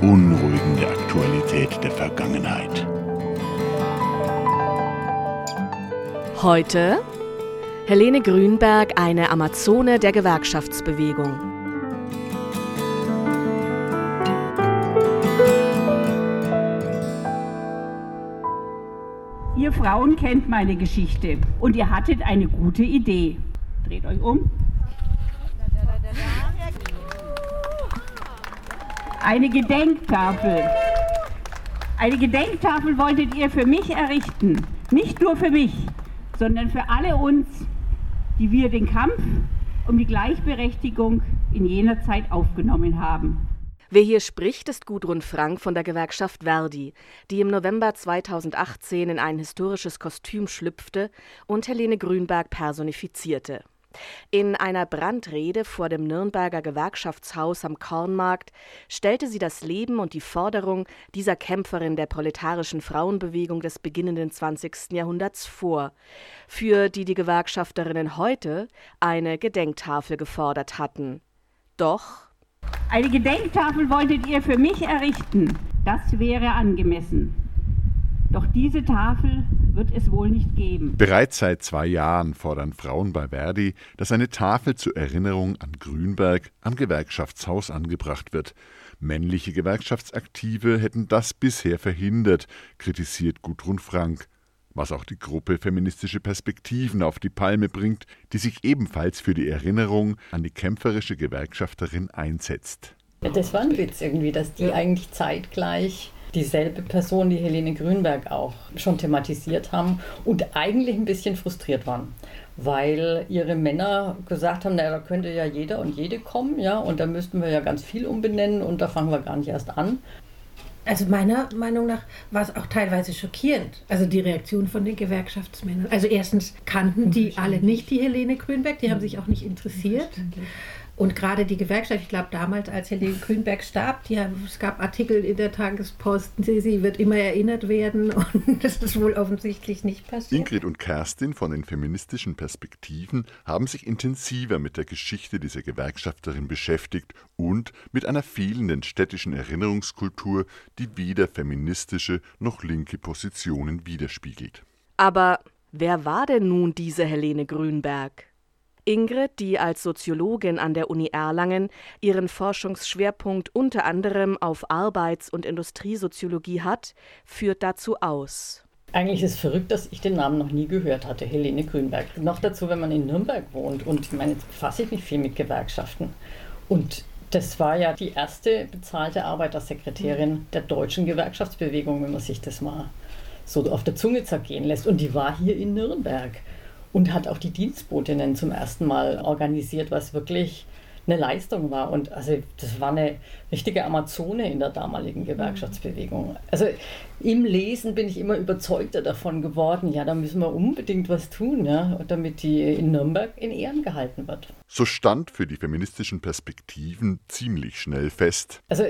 Beunruhigende Aktualität der Vergangenheit. Heute Helene Grünberg, eine Amazone der Gewerkschaftsbewegung. Ihr Frauen kennt meine Geschichte und ihr hattet eine gute Idee. Dreht euch um. Eine Gedenktafel. Eine Gedenktafel wolltet ihr für mich errichten. Nicht nur für mich, sondern für alle uns, die wir den Kampf um die Gleichberechtigung in jener Zeit aufgenommen haben. Wer hier spricht, ist Gudrun Frank von der Gewerkschaft Verdi, die im November 2018 in ein historisches Kostüm schlüpfte und Helene Grünberg personifizierte. In einer Brandrede vor dem Nürnberger Gewerkschaftshaus am Kornmarkt stellte sie das Leben und die Forderung dieser Kämpferin der proletarischen Frauenbewegung des beginnenden 20. Jahrhunderts vor, für die die Gewerkschafterinnen heute eine Gedenktafel gefordert hatten. Doch eine Gedenktafel wolltet ihr für mich errichten. Das wäre angemessen. Doch diese Tafel wird es wohl nicht geben. Bereits seit zwei Jahren fordern Frauen bei Verdi, dass eine Tafel zur Erinnerung an Grünberg am Gewerkschaftshaus angebracht wird. Männliche Gewerkschaftsaktive hätten das bisher verhindert, kritisiert Gudrun Frank was auch die Gruppe Feministische Perspektiven auf die Palme bringt, die sich ebenfalls für die Erinnerung an die kämpferische Gewerkschafterin einsetzt. Das war ein Witz irgendwie, dass die eigentlich zeitgleich dieselbe Person, die Helene Grünberg auch schon thematisiert haben und eigentlich ein bisschen frustriert waren, weil ihre Männer gesagt haben, naja, da könnte ja jeder und jede kommen, ja, und da müssten wir ja ganz viel umbenennen und da fangen wir gar nicht erst an. Also meiner Meinung nach war es auch teilweise schockierend, also die Reaktion von den Gewerkschaftsmännern. Also erstens kannten die alle nicht die Helene Grünberg, die haben sich auch nicht interessiert. Und gerade die Gewerkschaft, ich glaube damals, als Helene Grünberg starb, die, es gab Artikel in der Tagespost, sie, sie, wird immer erinnert werden und das ist wohl offensichtlich nicht passiert. Ingrid und Kerstin von den feministischen Perspektiven haben sich intensiver mit der Geschichte dieser Gewerkschafterin beschäftigt und mit einer fehlenden städtischen Erinnerungskultur, die weder feministische noch linke Positionen widerspiegelt. Aber wer war denn nun diese Helene Grünberg? Ingrid, die als Soziologin an der Uni Erlangen ihren Forschungsschwerpunkt unter anderem auf Arbeits- und Industriesoziologie hat, führt dazu aus. Eigentlich ist es verrückt, dass ich den Namen noch nie gehört hatte, Helene Grünberg. Noch dazu, wenn man in Nürnberg wohnt. Und ich meine, jetzt befasse ich mich viel mit Gewerkschaften. Und das war ja die erste bezahlte Arbeitersekretärin der deutschen Gewerkschaftsbewegung, wenn man sich das mal so auf der Zunge zergehen lässt. Und die war hier in Nürnberg und hat auch die Dienstbotinnen zum ersten Mal organisiert, was wirklich eine Leistung war. Und also das war eine richtige Amazone in der damaligen Gewerkschaftsbewegung. Also im Lesen bin ich immer überzeugter davon geworden, ja, da müssen wir unbedingt was tun, ja, damit die in Nürnberg in Ehren gehalten wird. So stand für die feministischen Perspektiven ziemlich schnell fest. Also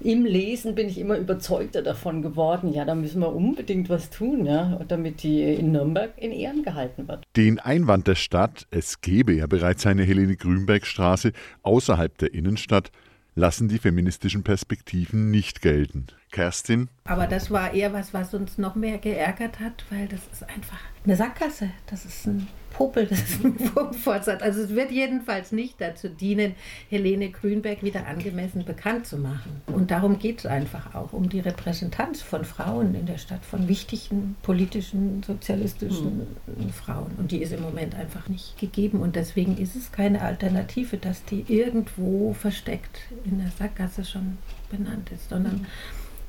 im Lesen bin ich immer überzeugter davon geworden, ja, da müssen wir unbedingt was tun, ja, damit die in Nürnberg in Ehren gehalten wird. Den Einwand der Stadt, es gebe ja bereits eine Helene Grünberg Straße außerhalb der Innenstadt, lassen die feministischen Perspektiven nicht gelten. Kerstin? Aber das war eher was, was uns noch mehr geärgert hat, weil das ist einfach eine Sackgasse. Das ist ein Popel, das ist ein Wurmfortsatz. Also es wird jedenfalls nicht dazu dienen, Helene Grünberg wieder angemessen bekannt zu machen. Und darum geht es einfach auch, um die Repräsentanz von Frauen in der Stadt, von wichtigen politischen, sozialistischen hm. Frauen. Und die ist im Moment einfach nicht gegeben. Und deswegen ist es keine Alternative, dass die irgendwo versteckt in der Sackgasse schon benannt ist, sondern hm.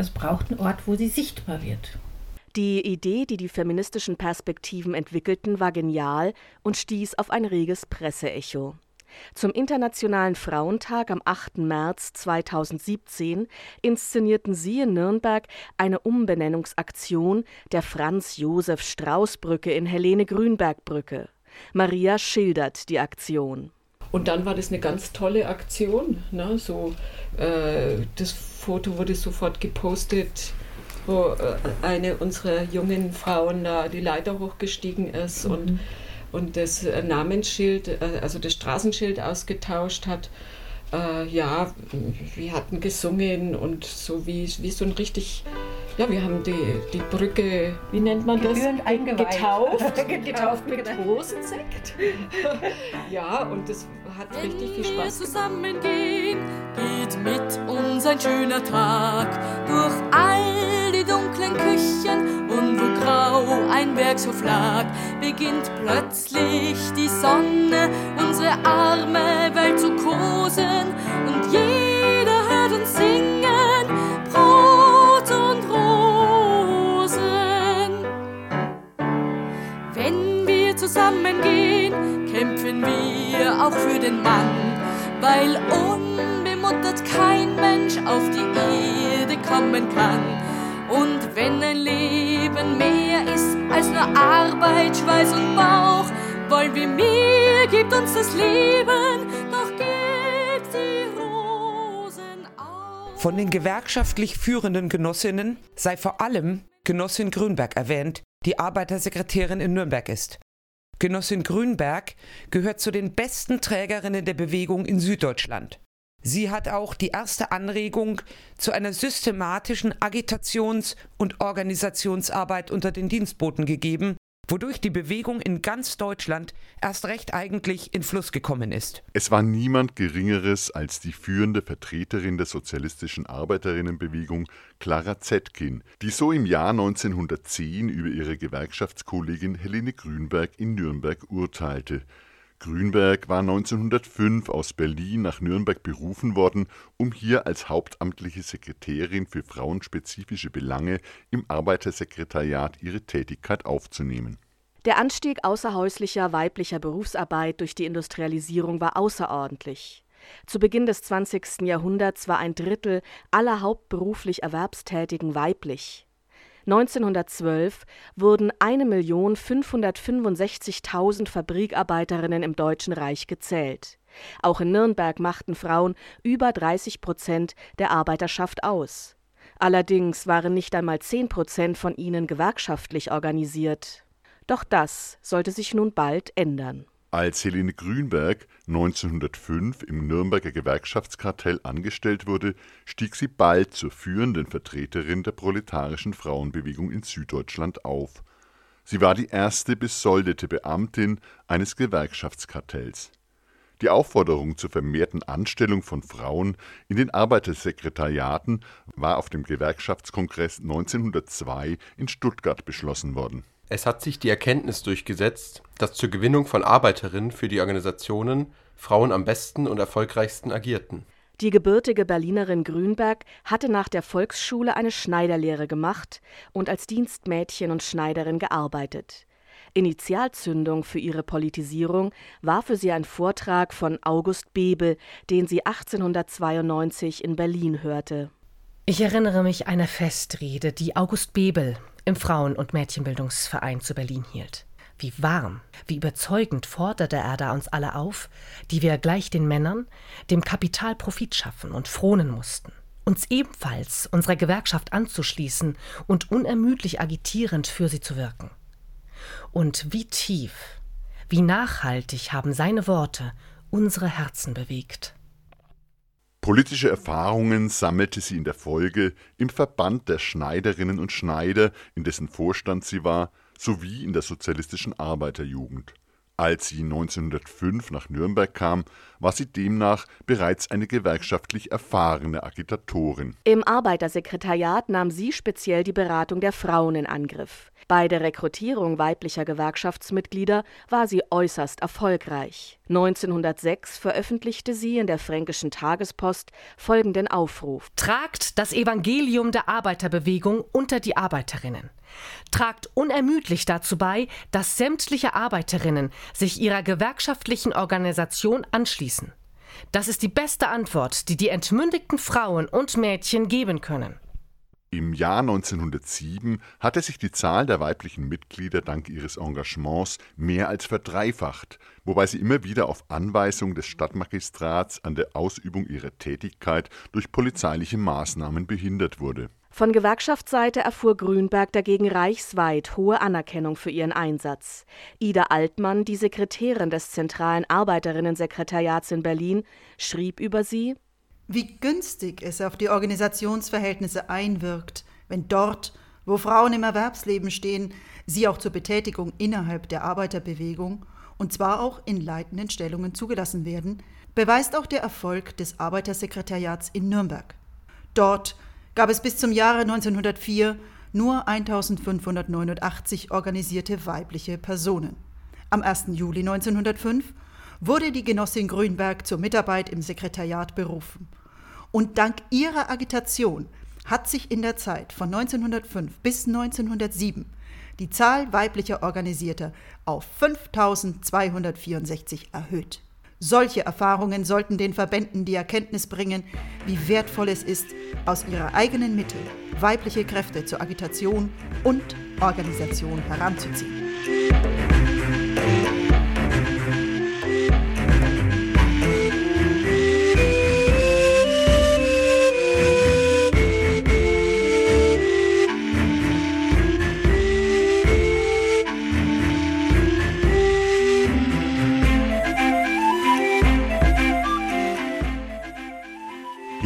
Es braucht einen Ort, wo sie sichtbar wird. Die Idee, die die feministischen Perspektiven entwickelten, war genial und stieß auf ein reges Presseecho. Zum Internationalen Frauentag am 8. März 2017 inszenierten sie in Nürnberg eine Umbenennungsaktion der Franz-Josef-Strauß-Brücke in Helene-Grünberg-Brücke. Maria schildert die Aktion. Und dann war das eine ganz tolle Aktion. Ne? So, äh, das Foto wurde sofort gepostet, wo äh, eine unserer jungen Frauen da die Leiter hochgestiegen ist mhm. und, und das äh, Namensschild, äh, also das Straßenschild ausgetauscht hat. Äh, ja, wir hatten gesungen und so wie, wie so ein richtig ja, wir haben die, die Brücke, wie nennt man das? Getauft. Getauft mit Rosensekt. ja, und das hat Wenn richtig viel Spaß gemacht. zusammengehen, geht mit uns ein schöner Tag durch all die dunklen Küchen und wo grau ein Werkshof lag, beginnt plötzlich die Sonne unsere arme Welt zu kosen und jeder zusammengehen, kämpfen wir auch für den Mann, weil unbemuttert kein Mensch auf die Erde kommen kann. Und wenn ein Leben mehr ist als nur Arbeit, Schweiß und Bauch, wollen wir mehr, gibt uns das Leben, doch gibt die Rosen auch. Von den gewerkschaftlich führenden Genossinnen sei vor allem Genossin Grünberg erwähnt, die Arbeitersekretärin in Nürnberg ist. Genossin Grünberg gehört zu den besten Trägerinnen der Bewegung in Süddeutschland. Sie hat auch die erste Anregung zu einer systematischen Agitations- und Organisationsarbeit unter den Dienstboten gegeben, wodurch die Bewegung in ganz Deutschland erst recht eigentlich in Fluss gekommen ist. Es war niemand Geringeres als die führende Vertreterin der sozialistischen Arbeiterinnenbewegung, Clara Zetkin, die so im Jahr 1910 über ihre Gewerkschaftskollegin Helene Grünberg in Nürnberg urteilte. Grünberg war 1905 aus Berlin nach Nürnberg berufen worden, um hier als hauptamtliche Sekretärin für frauenspezifische Belange im Arbeitersekretariat ihre Tätigkeit aufzunehmen. Der Anstieg außerhäuslicher weiblicher Berufsarbeit durch die Industrialisierung war außerordentlich. Zu Beginn des 20. Jahrhunderts war ein Drittel aller hauptberuflich Erwerbstätigen weiblich 1912 wurden 1.565.000 Fabrikarbeiterinnen im Deutschen Reich gezählt. Auch in Nürnberg machten Frauen über 30 Prozent der Arbeiterschaft aus. Allerdings waren nicht einmal 10 Prozent von ihnen gewerkschaftlich organisiert. Doch das sollte sich nun bald ändern als Helene Grünberg 1905 im Nürnberger Gewerkschaftskartell angestellt wurde, stieg sie bald zur führenden Vertreterin der proletarischen Frauenbewegung in Süddeutschland auf. Sie war die erste besoldete Beamtin eines Gewerkschaftskartells. Die Aufforderung zur vermehrten Anstellung von Frauen in den Arbeitersekretariaten war auf dem Gewerkschaftskongress 1902 in Stuttgart beschlossen worden es hat sich die Erkenntnis durchgesetzt, dass zur Gewinnung von Arbeiterinnen für die Organisationen Frauen am besten und erfolgreichsten agierten. Die gebürtige Berlinerin Grünberg hatte nach der Volksschule eine Schneiderlehre gemacht und als Dienstmädchen und Schneiderin gearbeitet. Initialzündung für ihre Politisierung war für sie ein Vortrag von August Bebel, den sie 1892 in Berlin hörte. Ich erinnere mich einer Festrede, die August Bebel im Frauen- und Mädchenbildungsverein zu Berlin hielt. Wie warm, wie überzeugend forderte er da uns alle auf, die wir gleich den Männern dem Kapital Profit schaffen und fronen mussten, uns ebenfalls unserer Gewerkschaft anzuschließen und unermüdlich agitierend für sie zu wirken. Und wie tief, wie nachhaltig haben seine Worte unsere Herzen bewegt. Politische Erfahrungen sammelte sie in der Folge im Verband der Schneiderinnen und Schneider, in dessen Vorstand sie war, sowie in der sozialistischen Arbeiterjugend. Als sie 1905 nach Nürnberg kam, war sie demnach bereits eine gewerkschaftlich erfahrene Agitatorin. Im Arbeitersekretariat nahm sie speziell die Beratung der Frauen in Angriff. Bei der Rekrutierung weiblicher Gewerkschaftsmitglieder war sie äußerst erfolgreich. 1906 veröffentlichte sie in der Fränkischen Tagespost folgenden Aufruf: Tragt das Evangelium der Arbeiterbewegung unter die Arbeiterinnen. Tragt unermüdlich dazu bei, dass sämtliche Arbeiterinnen sich ihrer gewerkschaftlichen Organisation anschließen. Das ist die beste Antwort, die die entmündigten Frauen und Mädchen geben können. Im Jahr 1907 hatte sich die Zahl der weiblichen Mitglieder dank ihres Engagements mehr als verdreifacht, wobei sie immer wieder auf Anweisung des Stadtmagistrats an der Ausübung ihrer Tätigkeit durch polizeiliche Maßnahmen behindert wurde. Von Gewerkschaftsseite erfuhr Grünberg dagegen reichsweit hohe Anerkennung für ihren Einsatz. Ida Altmann, die Sekretärin des Zentralen Arbeiterinnensekretariats in Berlin, schrieb über sie wie günstig es auf die Organisationsverhältnisse einwirkt, wenn dort, wo Frauen im Erwerbsleben stehen, sie auch zur Betätigung innerhalb der Arbeiterbewegung und zwar auch in leitenden Stellungen zugelassen werden, beweist auch der Erfolg des Arbeitersekretariats in Nürnberg. Dort gab es bis zum Jahre 1904 nur 1589 organisierte weibliche Personen. Am 1. Juli 1905 wurde die Genossin Grünberg zur Mitarbeit im Sekretariat berufen und dank ihrer Agitation hat sich in der Zeit von 1905 bis 1907 die Zahl weiblicher Organisierter auf 5264 erhöht. Solche Erfahrungen sollten den Verbänden die Erkenntnis bringen, wie wertvoll es ist, aus ihrer eigenen Mitte weibliche Kräfte zur Agitation und Organisation heranzuziehen.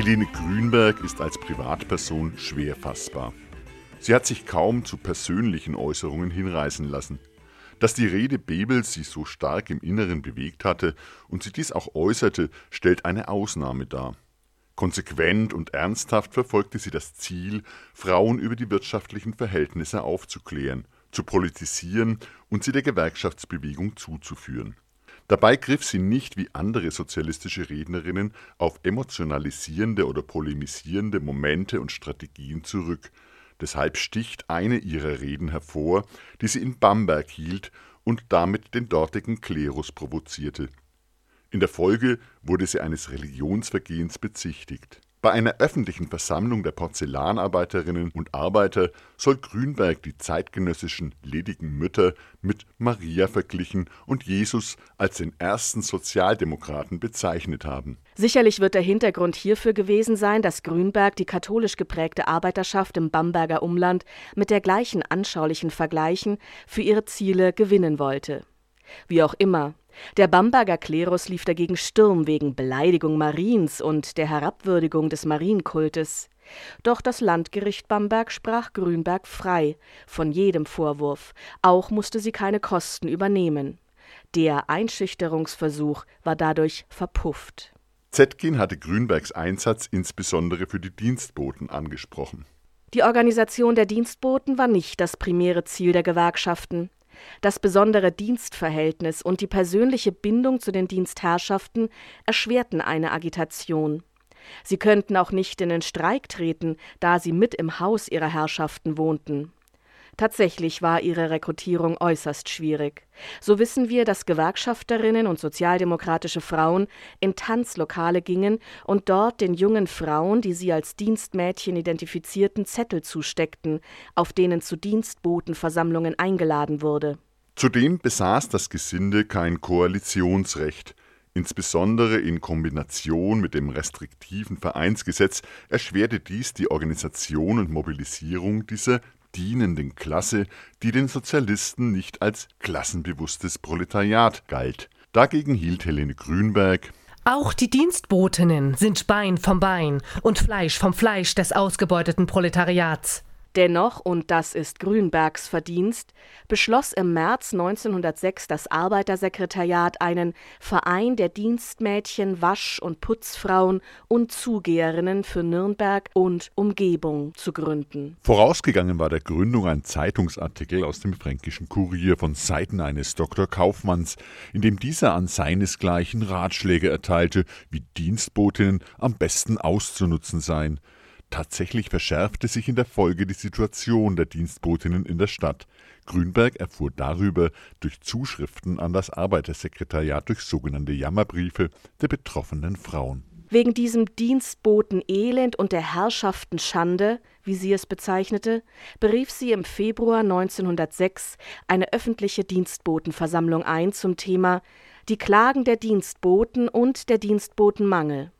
Helene Grünberg ist als Privatperson schwer fassbar. Sie hat sich kaum zu persönlichen Äußerungen hinreißen lassen. Dass die Rede Bebels sie so stark im Inneren bewegt hatte und sie dies auch äußerte, stellt eine Ausnahme dar. Konsequent und ernsthaft verfolgte sie das Ziel, Frauen über die wirtschaftlichen Verhältnisse aufzuklären, zu politisieren und sie der Gewerkschaftsbewegung zuzuführen. Dabei griff sie nicht wie andere sozialistische Rednerinnen auf emotionalisierende oder polemisierende Momente und Strategien zurück. Deshalb sticht eine ihrer Reden hervor, die sie in Bamberg hielt und damit den dortigen Klerus provozierte. In der Folge wurde sie eines Religionsvergehens bezichtigt bei einer öffentlichen Versammlung der Porzellanarbeiterinnen und Arbeiter soll Grünberg die zeitgenössischen ledigen Mütter mit Maria verglichen und Jesus als den ersten Sozialdemokraten bezeichnet haben. Sicherlich wird der Hintergrund hierfür gewesen sein, dass Grünberg die katholisch geprägte Arbeiterschaft im Bamberger Umland mit der gleichen anschaulichen Vergleichen für ihre Ziele gewinnen wollte. Wie auch immer, der Bamberger Klerus lief dagegen Sturm wegen Beleidigung Mariens und der Herabwürdigung des Marienkultes. Doch das Landgericht Bamberg sprach Grünberg frei von jedem Vorwurf, auch musste sie keine Kosten übernehmen. Der Einschüchterungsversuch war dadurch verpufft. Zetkin hatte Grünbergs Einsatz insbesondere für die Dienstboten angesprochen. Die Organisation der Dienstboten war nicht das primäre Ziel der Gewerkschaften. Das besondere Dienstverhältnis und die persönliche Bindung zu den Dienstherrschaften erschwerten eine Agitation. Sie könnten auch nicht in den Streik treten, da sie mit im Haus ihrer Herrschaften wohnten. Tatsächlich war ihre Rekrutierung äußerst schwierig. So wissen wir, dass Gewerkschafterinnen und sozialdemokratische Frauen in Tanzlokale gingen und dort den jungen Frauen, die sie als Dienstmädchen identifizierten, Zettel zusteckten, auf denen zu Dienstbotenversammlungen eingeladen wurde. Zudem besaß das Gesinde kein Koalitionsrecht. Insbesondere in Kombination mit dem restriktiven Vereinsgesetz erschwerte dies die Organisation und Mobilisierung dieser dienenden Klasse, die den Sozialisten nicht als klassenbewusstes Proletariat galt. Dagegen hielt Helene Grünberg auch die Dienstbotinnen sind Bein vom Bein und Fleisch vom Fleisch des ausgebeuteten Proletariats. Dennoch, und das ist Grünbergs Verdienst, beschloss im März 1906 das Arbeitersekretariat einen Verein der Dienstmädchen, Wasch- und Putzfrauen und Zugeherinnen für Nürnberg und Umgebung zu gründen. Vorausgegangen war der Gründung ein Zeitungsartikel aus dem Fränkischen Kurier von Seiten eines Dr. Kaufmanns, in dem dieser an seinesgleichen Ratschläge erteilte, wie Dienstbotinnen am besten auszunutzen seien. Tatsächlich verschärfte sich in der Folge die Situation der Dienstbotinnen in der Stadt. Grünberg erfuhr darüber durch Zuschriften an das Arbeitersekretariat durch sogenannte Jammerbriefe der betroffenen Frauen. Wegen diesem Dienstboten-Elend und der Herrschaften Schande, wie sie es bezeichnete, berief sie im Februar 1906 eine öffentliche Dienstbotenversammlung ein zum Thema Die Klagen der Dienstboten und der Dienstbotenmangel.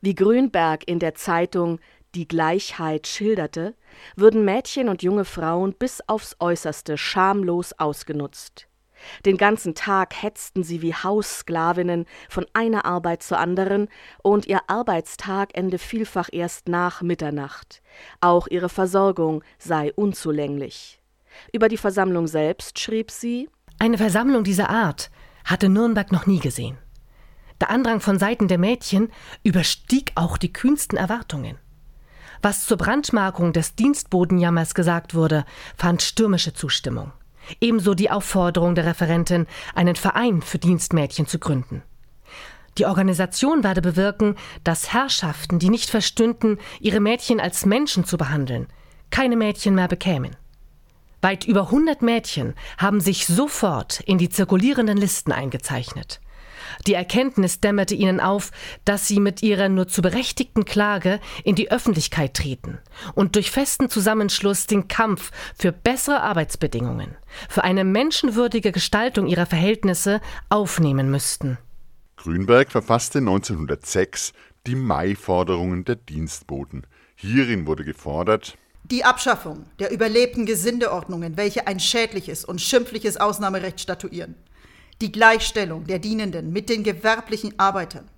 Wie Grünberg in der Zeitung die Gleichheit schilderte, würden Mädchen und junge Frauen bis aufs äußerste schamlos ausgenutzt. Den ganzen Tag hetzten sie wie Haussklavinnen von einer Arbeit zur anderen, und ihr Arbeitstag ende vielfach erst nach Mitternacht. Auch ihre Versorgung sei unzulänglich. Über die Versammlung selbst schrieb sie Eine Versammlung dieser Art hatte Nürnberg noch nie gesehen. Der Andrang von Seiten der Mädchen überstieg auch die kühnsten Erwartungen. Was zur Brandmarkung des Dienstbodenjammers gesagt wurde, fand stürmische Zustimmung. Ebenso die Aufforderung der Referentin, einen Verein für Dienstmädchen zu gründen. Die Organisation werde bewirken, dass Herrschaften, die nicht verstünden, ihre Mädchen als Menschen zu behandeln, keine Mädchen mehr bekämen. Weit über 100 Mädchen haben sich sofort in die zirkulierenden Listen eingezeichnet. Die Erkenntnis dämmerte ihnen auf, dass sie mit ihrer nur zu berechtigten Klage in die Öffentlichkeit treten und durch festen Zusammenschluss den Kampf für bessere Arbeitsbedingungen, für eine menschenwürdige Gestaltung ihrer Verhältnisse aufnehmen müssten. Grünberg verfasste 1906 die Mai-Forderungen der Dienstboten. Hierin wurde gefordert, die Abschaffung der überlebten Gesindeordnungen, welche ein schädliches und schimpfliches Ausnahmerecht statuieren die Gleichstellung der Dienenden mit den gewerblichen Arbeitern,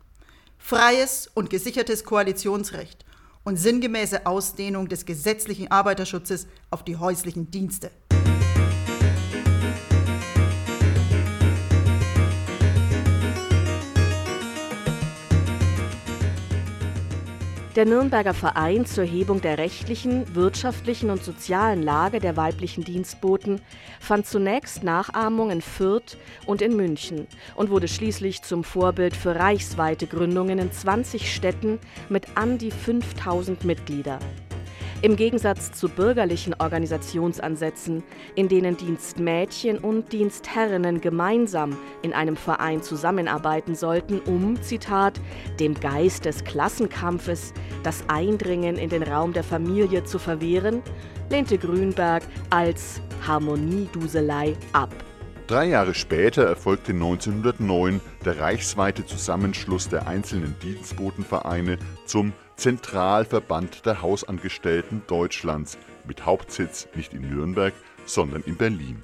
freies und gesichertes Koalitionsrecht und sinngemäße Ausdehnung des gesetzlichen Arbeiterschutzes auf die häuslichen Dienste. Der Nürnberger Verein zur Hebung der rechtlichen, wirtschaftlichen und sozialen Lage der weiblichen Dienstboten fand zunächst Nachahmung in Fürth und in München und wurde schließlich zum Vorbild für reichsweite Gründungen in 20 Städten mit an die 5000 Mitglieder. Im Gegensatz zu bürgerlichen Organisationsansätzen, in denen Dienstmädchen und Dienstherrinnen gemeinsam in einem Verein zusammenarbeiten sollten, um, Zitat, dem Geist des Klassenkampfes das Eindringen in den Raum der Familie zu verwehren, lehnte Grünberg als Harmonieduselei ab. Drei Jahre später erfolgte 1909 der reichsweite Zusammenschluss der einzelnen Dienstbotenvereine zum Zentralverband der Hausangestellten Deutschlands mit Hauptsitz nicht in Nürnberg, sondern in Berlin.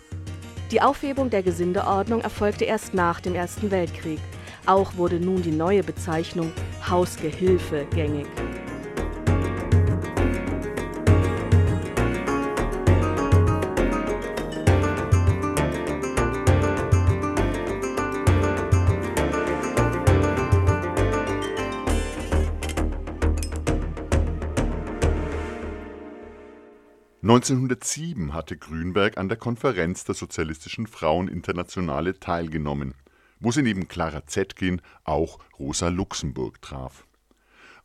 Die Aufhebung der Gesindeordnung erfolgte erst nach dem Ersten Weltkrieg. Auch wurde nun die neue Bezeichnung Hausgehilfe gängig. 1907 hatte Grünberg an der Konferenz der Sozialistischen Fraueninternationale teilgenommen, wo sie neben Clara Zetkin auch Rosa Luxemburg traf.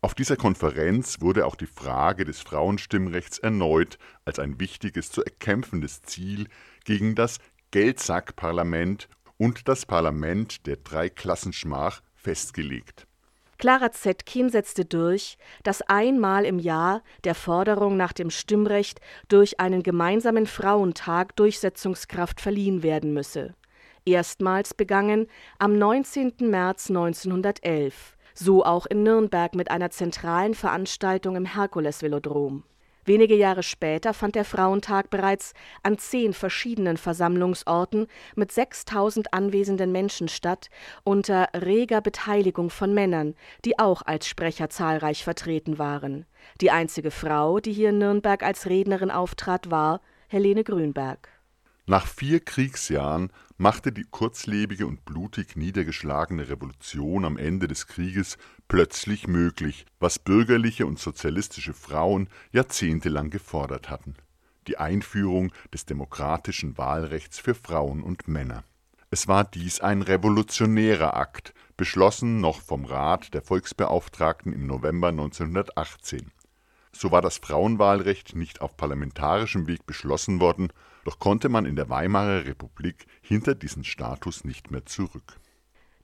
Auf dieser Konferenz wurde auch die Frage des Frauenstimmrechts erneut als ein wichtiges zu erkämpfendes Ziel gegen das Geldsackparlament und das Parlament der Dreiklassenschmach festgelegt Clara Zetkin setzte durch, dass einmal im Jahr der Forderung nach dem Stimmrecht durch einen gemeinsamen Frauentag Durchsetzungskraft verliehen werden müsse. Erstmals begangen am 19. März 1911, so auch in Nürnberg mit einer zentralen Veranstaltung im Herkules-Velodrom Wenige Jahre später fand der Frauentag bereits an zehn verschiedenen Versammlungsorten mit 6000 anwesenden Menschen statt, unter reger Beteiligung von Männern, die auch als Sprecher zahlreich vertreten waren. Die einzige Frau, die hier in Nürnberg als Rednerin auftrat, war Helene Grünberg. Nach vier Kriegsjahren machte die kurzlebige und blutig niedergeschlagene Revolution am Ende des Krieges plötzlich möglich, was bürgerliche und sozialistische Frauen jahrzehntelang gefordert hatten: die Einführung des demokratischen Wahlrechts für Frauen und Männer. Es war dies ein revolutionärer Akt, beschlossen noch vom Rat der Volksbeauftragten im November 1918. So war das Frauenwahlrecht nicht auf parlamentarischem Weg beschlossen worden, doch konnte man in der Weimarer Republik hinter diesen Status nicht mehr zurück.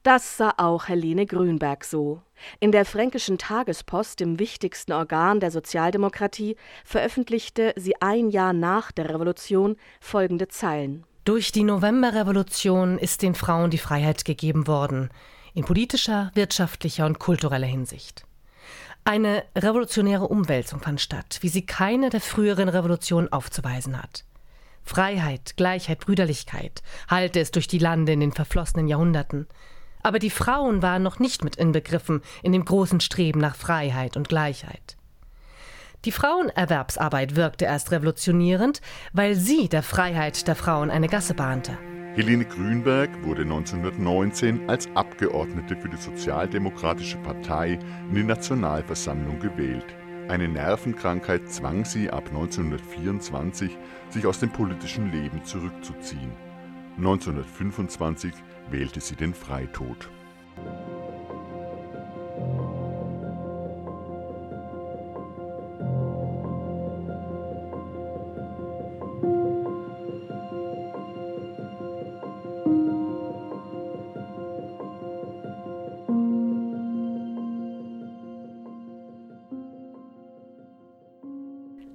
Das sah auch Helene Grünberg so. In der Fränkischen Tagespost, dem wichtigsten Organ der Sozialdemokratie, veröffentlichte sie ein Jahr nach der Revolution folgende Zeilen. Durch die Novemberrevolution ist den Frauen die Freiheit gegeben worden, in politischer, wirtschaftlicher und kultureller Hinsicht. Eine revolutionäre Umwälzung fand statt, wie sie keine der früheren Revolutionen aufzuweisen hat. Freiheit, Gleichheit, Brüderlichkeit hallte es durch die Lande in den verflossenen Jahrhunderten. Aber die Frauen waren noch nicht mit inbegriffen in dem großen Streben nach Freiheit und Gleichheit. Die Frauenerwerbsarbeit wirkte erst revolutionierend, weil sie der Freiheit der Frauen eine Gasse bahnte. Helene Grünberg wurde 1919 als Abgeordnete für die Sozialdemokratische Partei in die Nationalversammlung gewählt. Eine Nervenkrankheit zwang sie ab 1924, sich aus dem politischen Leben zurückzuziehen. 1925 wählte sie den Freitod.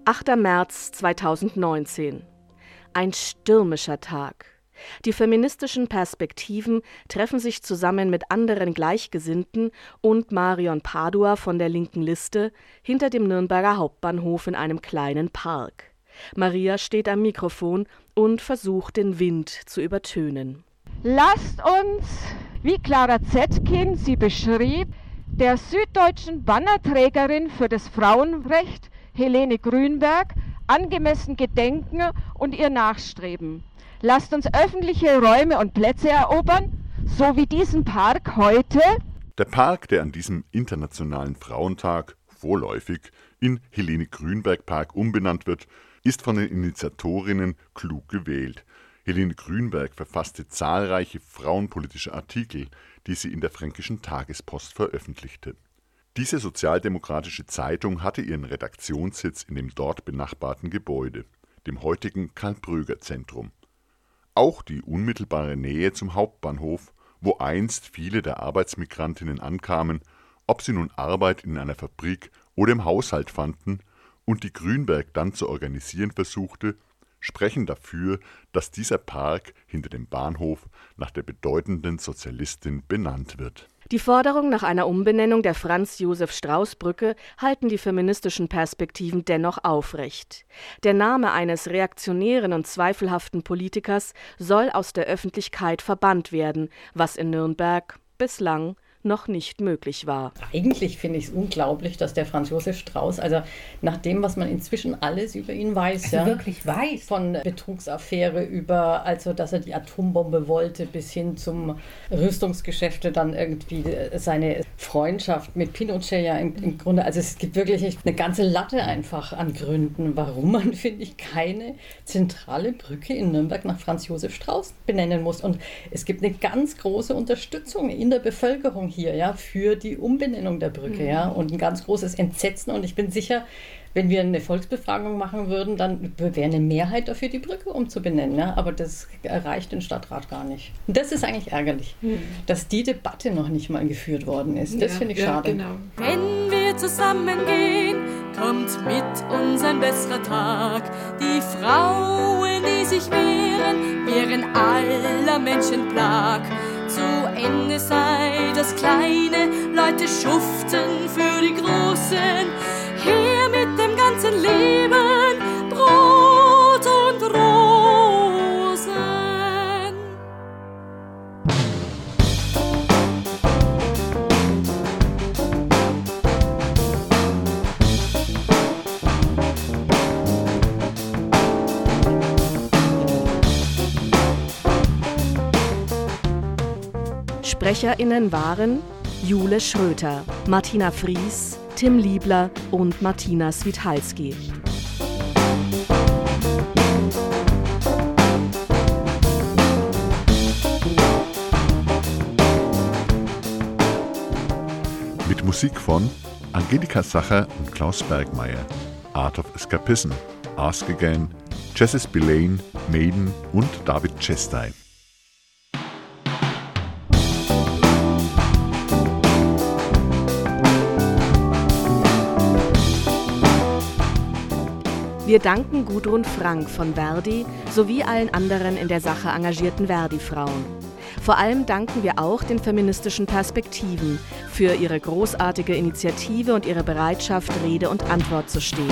8. März 2019. Ein stürmischer Tag. Die feministischen Perspektiven treffen sich zusammen mit anderen Gleichgesinnten und Marion Padua von der linken Liste hinter dem Nürnberger Hauptbahnhof in einem kleinen Park. Maria steht am Mikrofon und versucht den Wind zu übertönen. Lasst uns, wie Clara Zetkin sie beschrieb, der süddeutschen Bannerträgerin für das Frauenrecht Helene Grünberg angemessen gedenken und ihr nachstreben. Lasst uns öffentliche Räume und Plätze erobern, so wie diesen Park heute. Der Park, der an diesem Internationalen Frauentag vorläufig in Helene Grünberg Park umbenannt wird, ist von den Initiatorinnen klug gewählt. Helene Grünberg verfasste zahlreiche frauenpolitische Artikel, die sie in der Fränkischen Tagespost veröffentlichte. Diese sozialdemokratische Zeitung hatte ihren Redaktionssitz in dem dort benachbarten Gebäude, dem heutigen Karl-Bröger-Zentrum. Auch die unmittelbare Nähe zum Hauptbahnhof, wo einst viele der Arbeitsmigrantinnen ankamen, ob sie nun Arbeit in einer Fabrik oder im Haushalt fanden und die Grünberg dann zu organisieren versuchte, sprechen dafür, dass dieser Park hinter dem Bahnhof nach der bedeutenden Sozialistin benannt wird die Forderung nach einer Umbenennung der Franz-Josef-Strauß-Brücke halten die feministischen Perspektiven dennoch aufrecht. Der Name eines reaktionären und zweifelhaften Politikers soll aus der Öffentlichkeit verbannt werden, was in Nürnberg bislang noch nicht möglich war. Eigentlich finde ich es unglaublich, dass der Franz Josef Strauß, also nach dem, was man inzwischen alles über ihn weiß, also ja, wirklich weiß, von Betrugsaffäre über, also dass er die Atombombe wollte, bis hin zum Rüstungsgeschäfte, dann irgendwie seine Freundschaft mit Pinochet ja im, im Grunde, also es gibt wirklich eine ganze Latte einfach an Gründen, warum man, finde ich, keine zentrale Brücke in Nürnberg nach Franz Josef Strauß benennen muss. Und es gibt eine ganz große Unterstützung in der Bevölkerung hier, ja, für die Umbenennung der Brücke, mhm. ja, und ein ganz großes Entsetzen. Und ich bin sicher, wenn wir eine Volksbefragung machen würden, dann wäre eine Mehrheit dafür, die Brücke umzubenennen. Ja? Aber das erreicht den Stadtrat gar nicht. Und das ist eigentlich ärgerlich, mhm. dass die Debatte noch nicht mal geführt worden ist. Das ja, finde ich ja, schade. Genau. Wenn wir zusammengehen, kommt mit uns ein besserer Tag. Die Frauen, die sich wehren, wehren aller Menschen Plag Ende sei das Kleine, Leute schuften für die Großen. Her mit dem ganzen Leben. SprecherInnen waren Jule Schröter, Martina Fries, Tim Liebler und Martina Swithalski. Mit Musik von Angelika Sacher und Klaus Bergmeier, Art of Escapism, Ask Again, Jessis Spillane, Maiden und David Chestai. Wir danken Gudrun Frank von Verdi sowie allen anderen in der Sache engagierten Verdi-Frauen. Vor allem danken wir auch den feministischen Perspektiven für ihre großartige Initiative und ihre Bereitschaft, Rede und Antwort zu stehen.